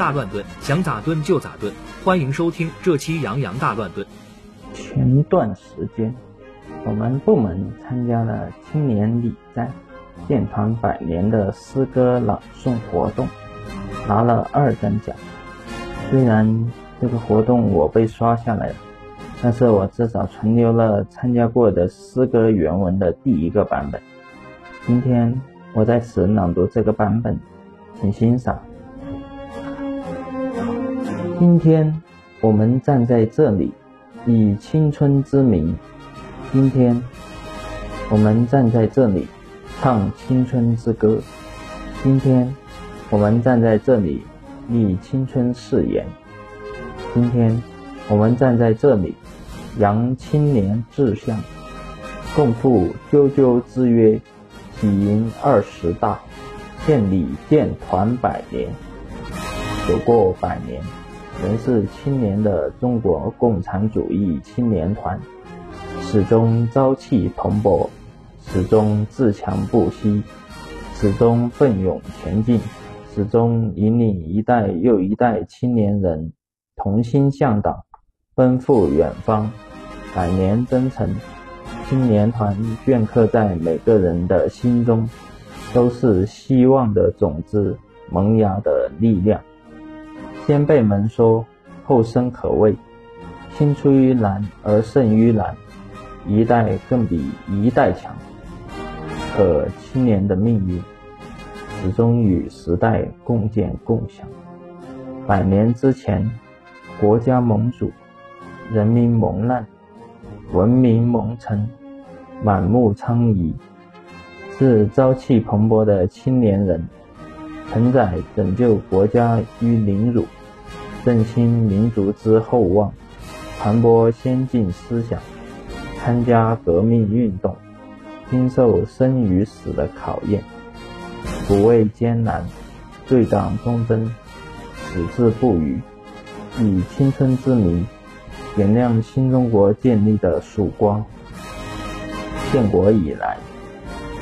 大乱炖，想咋炖就咋炖。欢迎收听这期杨洋大乱炖。前段时间，我们部门参加了青年礼赞建团百年的诗歌朗诵活动，拿了二等奖。虽然这个活动我被刷下来了，但是我至少存留了参加过的诗歌原文的第一个版本。今天我在此朗读这个版本。请欣赏。今天我们站在这里，以青春之名；今天我们站在这里，唱青春之歌；今天我们站在这里，立青春誓言；今天我们站在这里，扬青年志向，共赴啾啾之约，喜迎二十大。建立建团百年，走过百年，仍是青年的中国共产主义青年团，始终朝气蓬勃，始终自强不息，始终奋勇前进，始终引领一代又一代青年人同心向党，奔赴远方。百年征程，青年团镌刻在每个人的心中。都是希望的种子萌芽的力量。先辈们说：“后生可畏，青出于蓝而胜于蓝，一代更比一代强。”可青年的命运始终与时代共建共享。百年之前，国家蒙主，人民蒙难，文明蒙尘，满目疮痍。是朝气蓬勃的青年人，承载拯救国家于凌辱，振兴民族之厚望，传播先进思想，参加革命运动，经受生与死的考验，不畏艰难，对党忠贞，矢志不渝，以青春之名，点亮新中国建立的曙光。建国以来。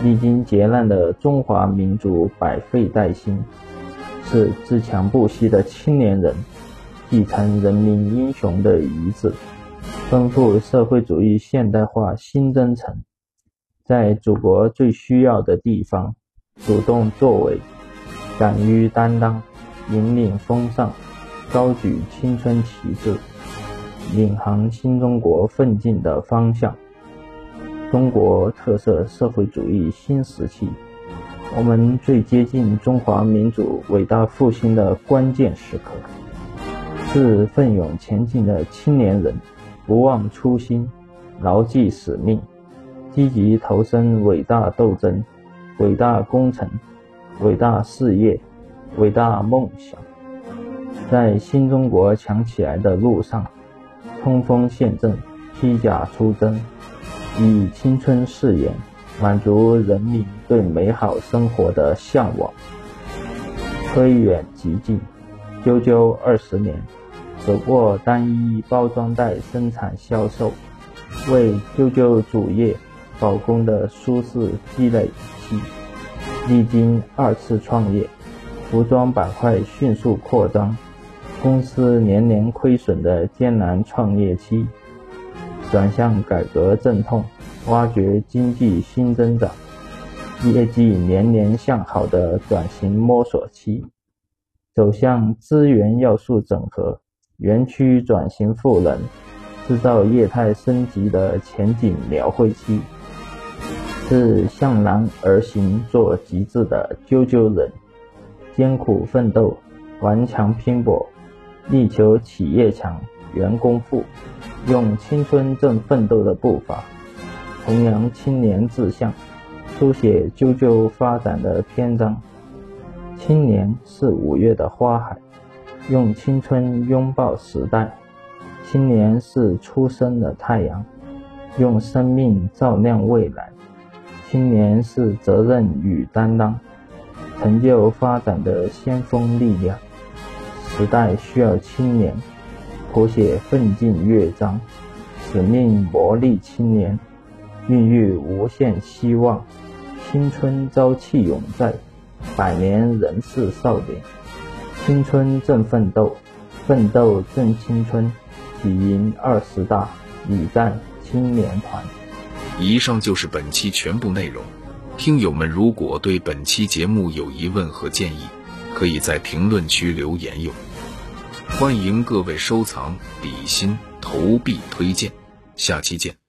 历经劫难的中华民族百废待兴，是自强不息的青年人继承人民英雄的遗志，奔赴社会主义现代化新征程，在祖国最需要的地方主动作为，敢于担当，引领风尚，高举青春旗帜，领航新中国奋进的方向。中国特色社会主义新时期，我们最接近中华民族伟大复兴的关键时刻，是奋勇前进的青年人不忘初心、牢记使命、积极投身伟大斗争、伟大工程、伟大事业、伟大梦想，在新中国强起来的路上冲锋陷阵、披甲出征。以青春誓言，满足人民对美好生活的向往。推远及近，啾啾二十年，走过单一包装袋生产销售，为啾啾主业保供的舒适积累期，历经二次创业，服装板块迅速扩张，公司年年亏损的艰难创业期。转向改革阵痛，挖掘经济新增长，业绩年年向好的转型摸索期，走向资源要素整合、园区转型赋能、制造业态升级的前景描绘期，是向南而行做极致的啾啾人，艰苦奋斗，顽强拼搏，力求企业强。员工富，用青春正奋斗的步伐，弘扬青年志向，书写啾啾发展的篇章。青年是五月的花海，用青春拥抱时代。青年是初升的太阳，用生命照亮未来。青年是责任与担当，成就发展的先锋力量。时代需要青年。谱写奋进乐章，使命磨砺青年，孕育无限希望。青春朝气永在，百年仍是少年。青春正奋斗，奋斗正青春，喜迎二十大，礼赞青年团。以上就是本期全部内容。听友们，如果对本期节目有疑问和建议，可以在评论区留言哟。欢迎各位收藏、比心、投币、推荐，下期见。